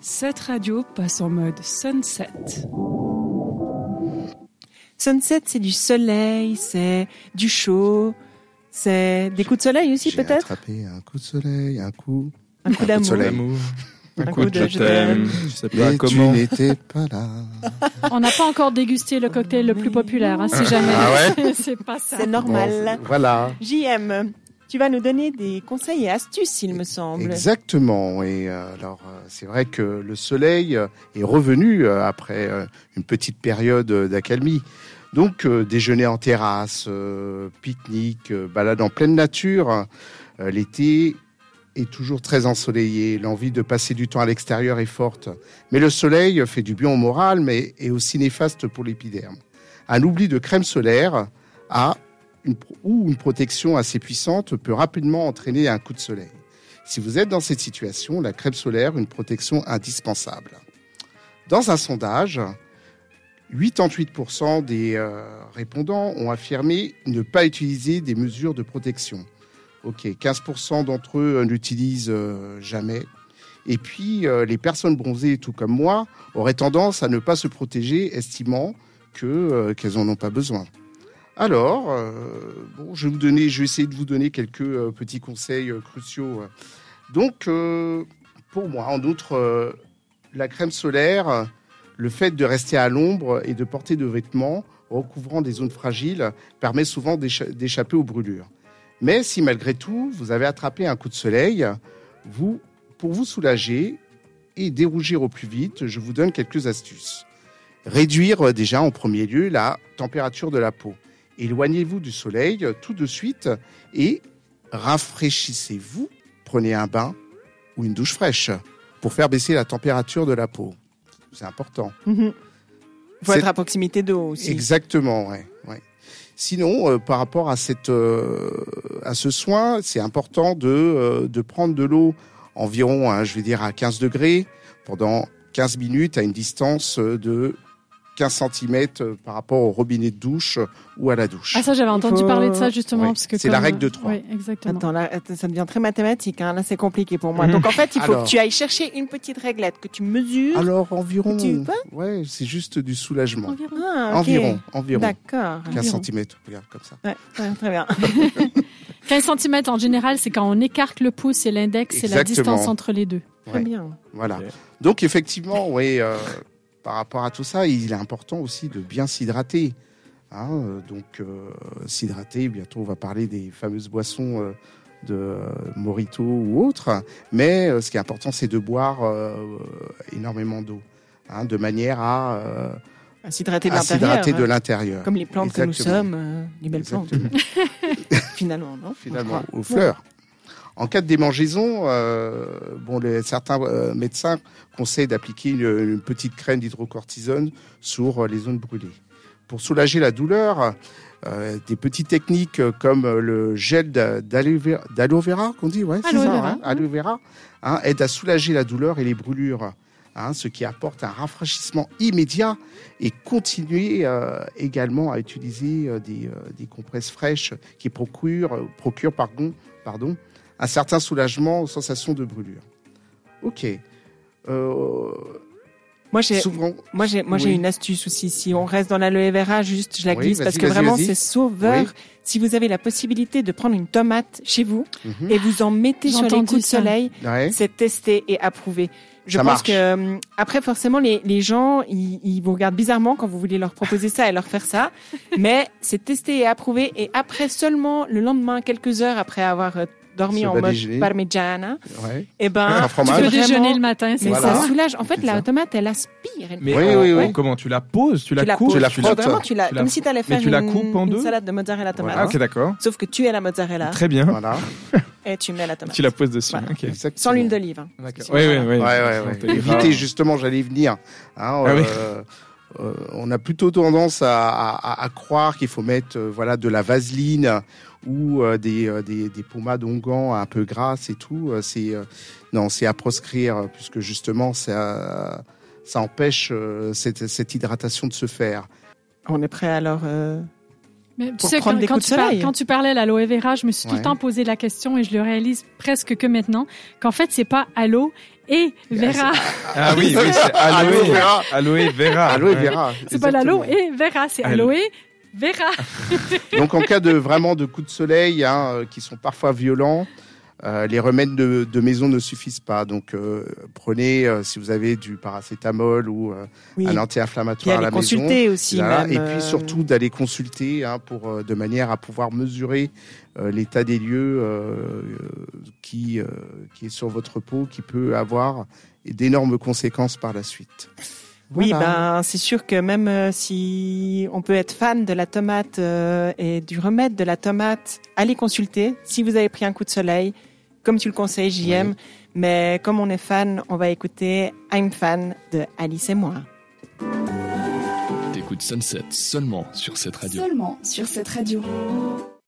Cette radio passe en mode sunset. Sunset, c'est du soleil, c'est du chaud, c'est des coups de soleil aussi J'ai peut-être attrapé un coup de soleil, un coup. Un coup de d'amour. Un Un coup coup de je t'aime. Je sais pas Mais tu comment. n'étais pas là. On n'a pas encore dégusté le cocktail le plus populaire, hein, si jamais. Ah c'est pas ça. C'est normal. Bon, voilà. JM, tu vas nous donner des conseils et astuces, il me semble. Exactement. Et euh, alors, euh, c'est vrai que le soleil euh, est revenu après une petite période d'accalmie. Donc, déjeuner en terrasse, pique-nique, balade en pleine nature. L'été est toujours très ensoleillé. L'envie de passer du temps à l'extérieur est forte. Mais le soleil fait du bien au moral, mais est aussi néfaste pour l'épiderme. Un oubli de crème solaire a ou une protection assez puissante peut rapidement entraîner un coup de soleil. Si vous êtes dans cette situation, la crème solaire, une protection indispensable. Dans un sondage, 88% des euh, répondants ont affirmé ne pas utiliser des mesures de protection. Ok, 15% d'entre eux n'utilisent euh, jamais. Et puis, euh, les personnes bronzées, tout comme moi, auraient tendance à ne pas se protéger, estimant que qu'elles en ont pas besoin. Alors, euh, bon, je vais vous essayer de vous donner quelques euh, petits conseils euh, cruciaux. Donc, euh, pour moi, en outre, la crème solaire, le fait de rester à l'ombre et de porter de vêtements recouvrant des zones fragiles permet souvent d'écha- d'échapper aux brûlures. Mais si malgré tout, vous avez attrapé un coup de soleil, vous, pour vous soulager et dérougir au plus vite, je vous donne quelques astuces. Réduire déjà en premier lieu la température de la peau. Éloignez-vous du soleil euh, tout de suite et rafraîchissez-vous. Prenez un bain ou une douche fraîche pour faire baisser la température de la peau. C'est important. Mhm. Faut être à proximité d'eau aussi. Exactement, ouais, ouais. Sinon, euh, par rapport à cette, euh, à ce soin, c'est important de, euh, de prendre de l'eau environ, hein, je vais dire à 15 degrés pendant 15 minutes à une distance de 15 cm par rapport au robinet de douche euh, ou à la douche. Ah ça j'avais entendu faut- parler de ça justement parce que c'est la règle de trois. Oui, exactement. Attends, là, ça devient très mathématique. Hein. Là, c'est compliqué pour moi. Mhm. Donc, en fait, il faut Alors. que tu ailles chercher une petite réglette que tu mesures. Alors environ, Tu vois ouais, c'est juste du soulagement. Environ. Ah. Environ, environ. D'accord. 15 environ. cm, regarde comme ça. Ouais, ouais, très bien. 15 cm en général, c'est quand on écarte le pouce et l'index, c'est la distance entre les deux. Très Ouais. bien. Voilà. Donc effectivement, oui, euh, par rapport à tout ça, il est important aussi de bien s'hydrater. Hein, euh, donc euh, s'hydrater, bientôt on va parler des fameuses boissons euh, de Morito ou autres. Mais euh, ce qui est important, c'est de boire énormément d'eau, hein, de manière à, À s'hydrater de l'intérieur. Comme les plantes que nous sommes, les belles plantes. Finalement, non finalement, aux fleurs. En cas de démangeaison, euh, bon, les, certains euh, médecins conseillent d'appliquer une, une petite crème d'hydrocortisone sur euh, les zones brûlées. Pour soulager la douleur, euh, des petites techniques comme le gel d'a- d'aloe vera, qu'on dit, ouais, c'est Aloe ça, vera. hein, aloe vera, hein, aide à soulager la douleur et les brûlures. hein, ce qui apporte un rafraîchissement immédiat et continuer euh, également à utiliser des, des compresses fraîches qui procurent, procurent pardon, pardon, un certain soulagement aux sensations de brûlure. Ok. Euh, Moi, j'ai, souvent, moi, j'ai, moi, j'ai Oui. une astuce aussi. Si on reste dans l'aloe vera, juste, je la glisse parce que vraiment, c'est sauveur. Oui. Si vous avez la possibilité de prendre une tomate chez vous Mhm. et vous en mettez sur les coups de soleil, Ouais. c'est testé et approuvé. Je Ça pense marche. que euh, après forcément les, les gens ils, ils vous regardent bizarrement quand vous voulez leur proposer ça et leur faire ça, mais c'est testé et approuvé et après seulement le lendemain quelques heures après avoir euh, dormi en mode parmigiana, ouais. et ben Un Tu peux Vraiment, déjeuner le matin, c'est mais Voilà. ça soulage. En fait, la tomate elle aspire. Elle Mais Oui, oui, oui. en- comment tu la poses? Tu la tu la coupes poses, tu la frottes. vraiment tu la Tu la comme si tu allais faire tu la une, coupes en une deux? salade de mozzarella tomate. Ah, ok, d'accord. Sauf que tu es la mozzarella Très bien. Voilà. et tu mets la tomate. Tu la poses dessus. Voilà. ok. Exactement. Sans l'huile d'olive. hein. D'accord. Oui, oui, oui. Ouais, ouais, ouais. Justement, j'allais y venir. Hein, Ah oui. Euh, on a plutôt tendance à, croire qu'il faut mettre euh, voilà de la vaseline ou euh, des, des, des pommades onguents un peu grasses et tout. C'est non, c'est à proscrire puisque justement ça ça empêche cette, cette hydratation de se faire. On est prêt alors Mais tu Pour sais, prendre quand, des quand coups de par- quand tu parlais à l'aloe vera, je me suis tout le temps posé la question et je le réalise presque que maintenant, qu'en fait, c'est pas aloe et vera. Ah oui, oui, c'est Aloe aloe vera. Aloe vera. Aloe vera. C'est pas l'aloe et vera, c'est Aloe. aloe vera. Donc en cas de vraiment de coups de soleil hein, euh, qui sont parfois violents, euh, les remèdes de, de maison ne suffisent pas. Donc euh, prenez euh, si vous avez du paracétamol ou euh, Oui. un anti-inflammatoire à la maison. consulter aussi. Et euh, puis surtout d'aller consulter hein, pour euh, de manière à pouvoir mesurer euh, l'état des lieux euh, euh, qui euh, qui est sur votre peau, qui peut avoir d'énormes conséquences par la suite. Oui, Voilà. ben c'est sûr que même euh, si on peut être fan de la tomate euh, et du remède de la tomate, allez consulter si vous avez pris un coup de soleil, comme tu le conseilles, JM. Oui. Mais comme on est fan, on va écouter I'm fan de Alice et moi. T'écoutes Sunset seulement sur cette radio. Seulement sur cette radio.